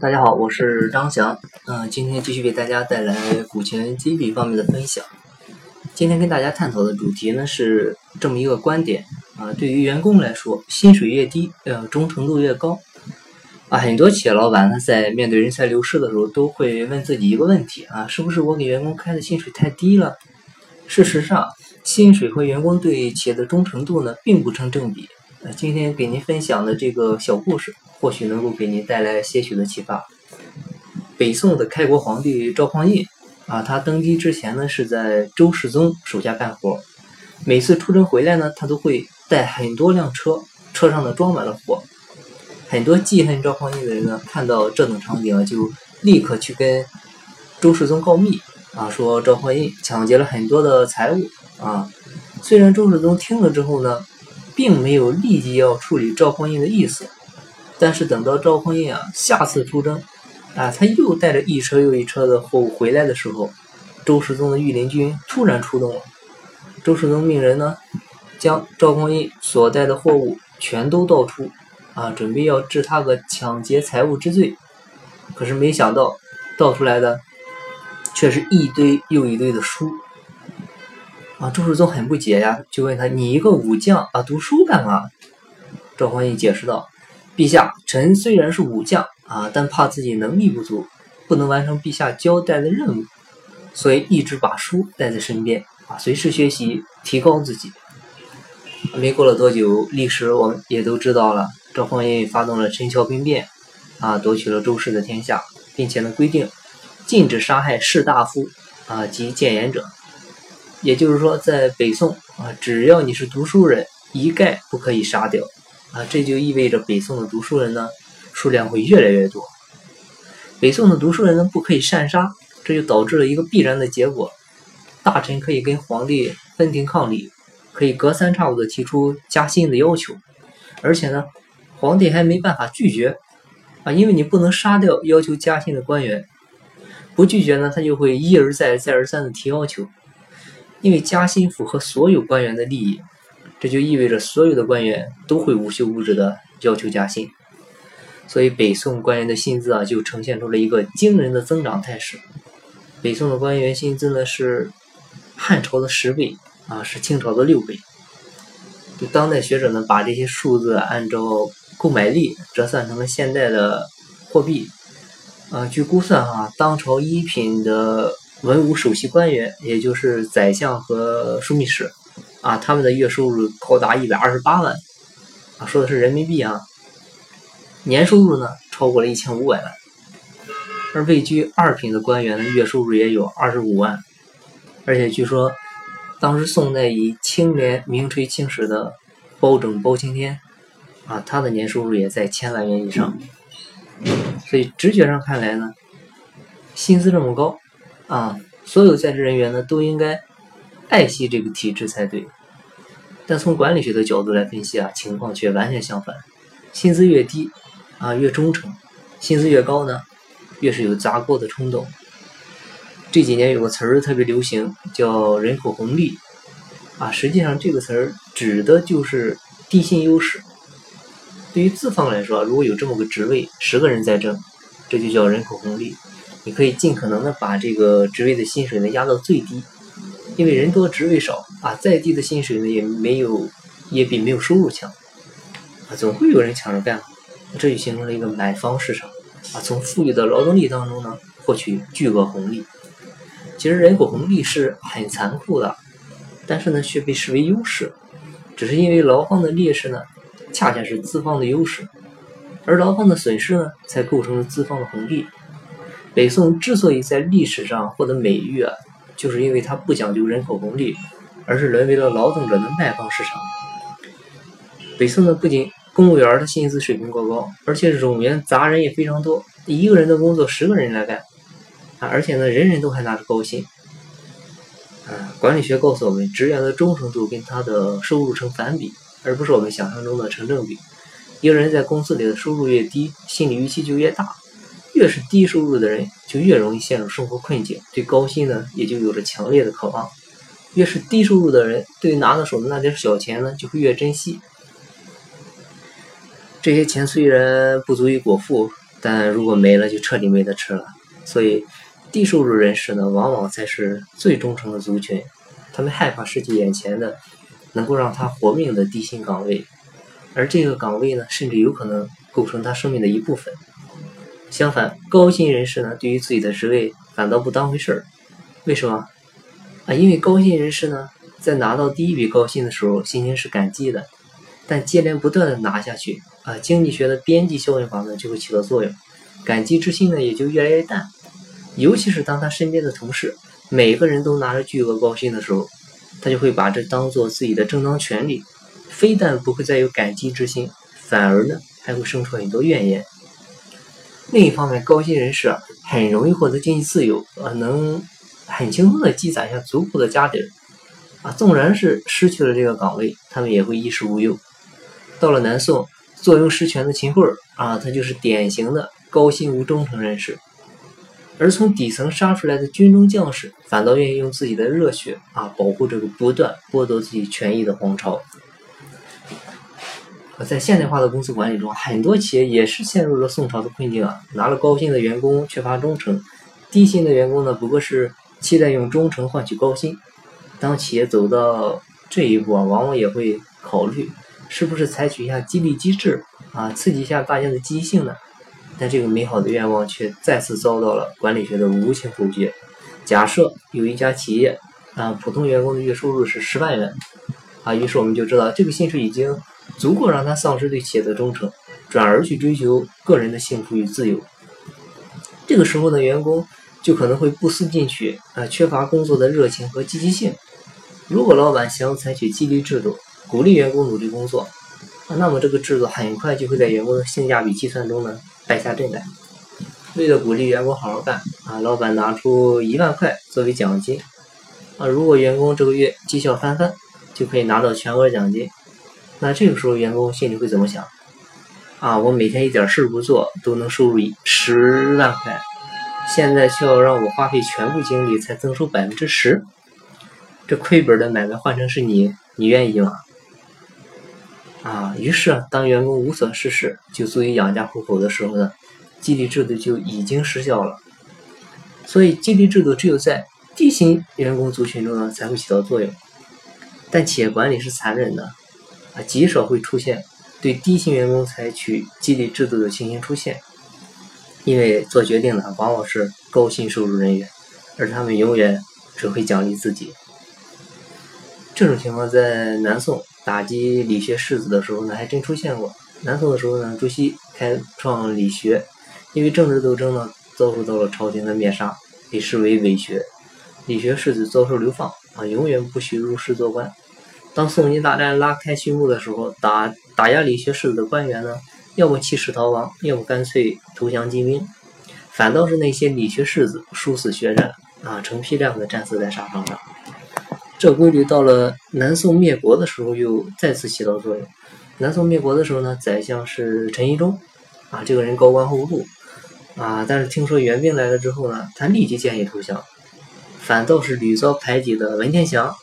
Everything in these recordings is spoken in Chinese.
大家好，我是张翔。嗯，今天继续为大家带来股权激励方面的分享。今天跟大家探讨的主题呢是这么一个观点啊，对于员工来说，薪水越低，呃，忠诚度越高。啊，很多企业老板呢在面对人才流失的时候，都会问自己一个问题啊，是不是我给员工开的薪水太低了？事实上，薪水和员工对企业的忠诚度呢并不成正比。今天给您分享的这个小故事。或许能够给您带来些许的启发。北宋的开国皇帝赵匡胤啊，他登基之前呢是在周世宗手下干活，每次出征回来呢，他都会带很多辆车，车上呢装满了货。很多记恨赵匡胤的人呢，看到这种场景啊，就立刻去跟周世宗告密啊，说赵匡胤抢劫了很多的财物啊。虽然周世宗听了之后呢，并没有立即要处理赵匡胤的意思。但是等到赵匡胤啊下次出征，啊他又带着一车又一车的货物回来的时候，周世宗的御林军突然出动了。周世宗命人呢，将赵匡胤所带的货物全都倒出，啊准备要治他个抢劫财物之罪。可是没想到倒出来的却是一堆又一堆的书。啊周世宗很不解呀，就问他：“你一个武将啊，读书干嘛？”赵匡胤解释道。陛下，臣虽然是武将啊，但怕自己能力不足，不能完成陛下交代的任务，所以一直把书带在身边啊，随时学习，提高自己。没过了多久，历史我们也都知道了，赵匡胤发动了陈桥兵变，啊，夺取了周氏的天下，并且呢规定禁止杀害士大夫啊及谏言者，也就是说，在北宋啊，只要你是读书人，一概不可以杀掉。啊，这就意味着北宋的读书人呢数量会越来越多。北宋的读书人呢不可以擅杀，这就导致了一个必然的结果：大臣可以跟皇帝分庭抗礼，可以隔三差五的提出加薪的要求，而且呢，皇帝还没办法拒绝啊，因为你不能杀掉要求加薪的官员，不拒绝呢，他就会一而再、再而三的提要求，因为加薪符合所有官员的利益。这就意味着所有的官员都会无休无止的要求加薪，所以北宋官员的薪资啊就呈现出了一个惊人的增长态势。北宋的官员薪资呢是汉朝的十倍啊，是清朝的六倍。就当代学者呢把这些数字按照购买力折算成了现代的货币，啊，据估算哈，当朝一品的文武首席官员，也就是宰相和枢密使。啊，他们的月收入高达一百二十八万，啊，说的是人民币啊。年收入呢超过了一千五百万，而位居二品的官员呢，月收入也有二十五万，而且据说，当时宋代以清廉名垂青史的包拯包青天，啊，他的年收入也在千万元以上。所以直觉上看来呢，薪资这么高，啊，所有在职人员呢都应该。爱惜这个体制才对，但从管理学的角度来分析啊，情况却完全相反。薪资越低啊，越忠诚；薪资越高呢，越是有砸锅的冲动。这几年有个词儿特别流行，叫“人口红利”啊，实际上这个词儿指的就是地薪优势。对于资方来说，如果有这么个职位，十个人在争，这就叫人口红利。你可以尽可能的把这个职位的薪水呢压到最低。因为人多职位少啊，再低的薪水呢也没有，也比没有收入强啊，总会有人抢着干，这就形成了一个买方市场啊，从富裕的劳动力当中呢获取巨额红利。其实人口红利是很残酷的，但是呢却被视为优势，只是因为劳方的劣势呢恰恰是资方的优势，而劳方的损失呢才构成了资方的红利。北宋之所以在历史上获得美誉啊。就是因为它不讲究人口红利，而是沦为了劳动者的卖方市场。北宋呢，不仅公务员的薪资水平过高，而且冗员杂人也非常多，一个人的工作十个人来干啊！而且呢，人人都还拿着高薪。啊，管理学告诉我们，职员的忠诚度跟他的收入成反比，而不是我们想象中的成正比。一个人在公司里的收入越低，心理预期就越大。越是低收入的人，就越容易陷入生活困境，对高薪呢也就有着强烈的渴望。越是低收入的人，对拿到手的那点小钱呢，就会越珍惜。这些钱虽然不足以果腹，但如果没了，就彻底没得吃了。所以，低收入人士呢，往往才是最忠诚的族群。他们害怕失去眼前的能够让他活命的低薪岗位，而这个岗位呢，甚至有可能构成他生命的一部分。相反，高薪人士呢，对于自己的职位反倒不当回事儿。为什么？啊，因为高薪人士呢，在拿到第一笔高薪的时候，心情是感激的。但接连不断的拿下去，啊，经济学的边际效应法呢，就会起到作用，感激之心呢，也就越来越淡。尤其是当他身边的同事每个人都拿着巨额高薪的时候，他就会把这当做自己的正当权利，非但不会再有感激之心，反而呢，还会生出很多怨言。另一方面，高薪人士啊，很容易获得经济自由，啊，能很轻松的积攒下足够的家底儿，啊，纵然是失去了这个岗位，他们也会衣食无忧。到了南宋，坐拥实权的秦桧儿啊，他就是典型的高薪无忠诚人士，而从底层杀出来的军中将士，反倒愿意用自己的热血啊，保护这个不断剥夺自己权益的皇朝。在现代化的公司管理中，很多企业也是陷入了宋朝的困境啊！拿了高薪的员工缺乏忠诚，低薪的员工呢，不过是期待用忠诚换取高薪。当企业走到这一步啊，往往也会考虑是不是采取一下激励机制啊，刺激一下大家的积极性呢？但这个美好的愿望却再次遭到了管理学的无情否决。假设有一家企业啊，普通员工的月收入是十万元啊，于是我们就知道这个薪水已经。足够让他丧失对企业的忠诚，转而去追求个人的幸福与自由。这个时候呢，员工就可能会不思进取，啊，缺乏工作的热情和积极性。如果老板想采取激励制度，鼓励员工努力工作，啊，那么这个制度很快就会在员工的性价比计算中呢败下阵来。为了鼓励员工好好干，啊，老板拿出一万块作为奖金，啊，如果员工这个月绩效翻番，就可以拿到全额奖金。那这个时候，员工心里会怎么想？啊，我每天一点事不做都能收入十万块，现在却要让我花费全部精力才增收百分之十，这亏本的买卖换成是你，你愿意吗？啊，于是当员工无所事事就足以养家糊口的时候呢，激励制度就已经失效了。所以，激励制度只有在低薪员工族群中呢才会起到作用。但企业管理是残忍的。啊，极少会出现对低薪员工采取激励制度的情形出现，因为做决定的往往是高薪收入人员，而他们永远只会奖励自己。这种情况在南宋打击理学士子的时候呢，还真出现过。南宋的时候呢，朱熹开创理学，因为政治斗争呢，遭受到了朝廷的灭杀，被视为伪学。理学士子遭受流放，啊，永远不许入仕做官。当宋金大战拉开序幕的时候，打打压理学士子的官员呢，要么弃师逃亡，要么干脆投降金兵，反倒是那些理学士子殊死血战啊，成批量的战死在沙场上。这规律到了南宋灭国的时候又再次起到作用。南宋灭国的时候呢，宰相是陈宜中，啊，这个人高官厚禄，啊，但是听说援兵来了之后呢，他立即建议投降，反倒是屡遭排挤的文天祥。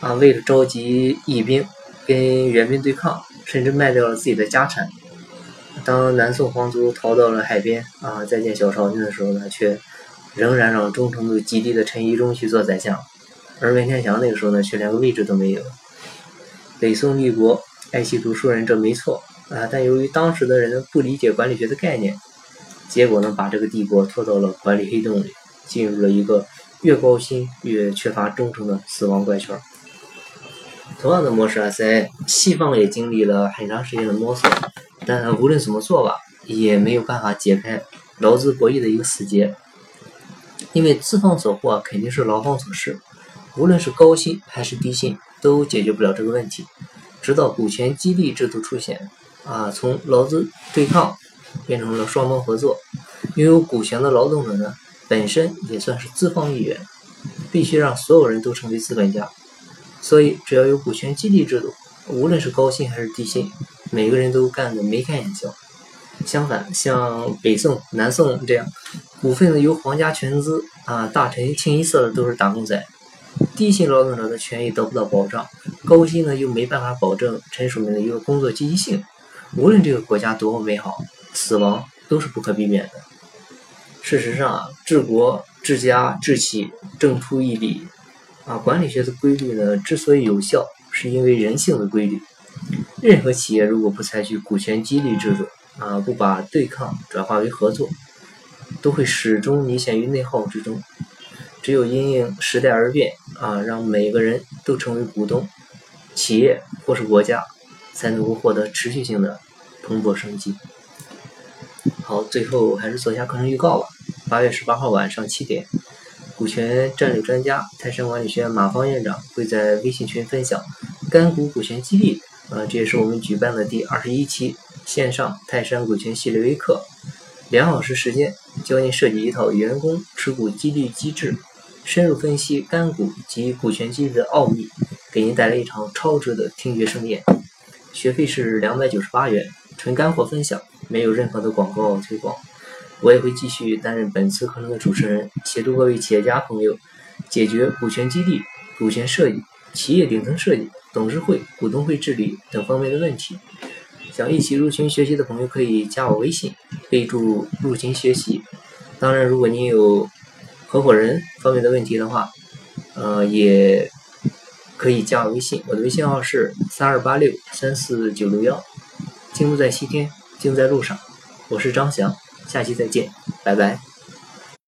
啊，为了召集义兵跟援兵对抗，甚至卖掉了自己的家产。当南宋皇族逃到了海边啊，再见小朝廷的时候呢，却仍然让忠诚度极低的陈宜中去做宰相，而文天祥那个时候呢，却连个位置都没有。北宋立国，爱惜读书人，这没错啊，但由于当时的人不理解管理学的概念，结果呢，把这个帝国拖到了管理黑洞里，进入了一个越高薪越缺乏忠诚的死亡怪圈。同样的模式啊，在西方也经历了很长时间的摸索，但无论怎么做吧，也没有办法解开劳资博弈的一个死结。因为资方所获肯定是劳方所失，无论是高薪还是低薪，都解决不了这个问题。直到股权激励制度出现，啊，从劳资对抗变成了双方合作，拥有股权的劳动者呢，本身也算是资方一员，必须让所有人都成为资本家。所以，只要有股权激励制度，无论是高薪还是低薪，每个人都干得眉开眼笑。相反，像北宋、南宋这样，股份呢由皇家全资啊，大臣清一色的都是打工仔，低薪劳动者的权益得不到保障，高薪呢又没办法保证陈署明的一个工作积极性。无论这个国家多么美好，死亡都。是不可避免的。事实上啊，治国、治家、治企，正出一理啊。管理学的规律呢，之所以有效，是因为人性的规律。任何企业如果不采取股权激励制度啊，不把对抗转化为合作，都会始终泥陷于内耗之中。只有因应时代而变啊，让每个人都成为股东，企业或是国家才能够获得持续性的蓬勃生机。好，最后还是做一下课程预告吧。八月十八号晚上七点，股权战略专家泰山管理学院马方院长会在微信群分享干股股权激励。呃，这也是我们举办的第二十一期线上泰山股权系列微课，两小时时间教您设计一套员工持股激励机制，深入分析干股及股权激励的奥秘，给您带来一场超值的听觉盛宴。学费是两百九十八元，纯干货分享，没有任何的广告推广。我也会继续担任本次课程的主持人，协助各位企业家朋友解决股权激励、股权设计、企业顶层设计。董事会、股东会治理等方面的问题，想一起入群学习的朋友可以加我微信，备注“入群学习”。当然，如果您有合伙人方面的问题的话，呃，也可以加我微信，我的微信号是三二八六三四九六幺。精不在西天，精在路上。我是张翔，下期再见，拜拜。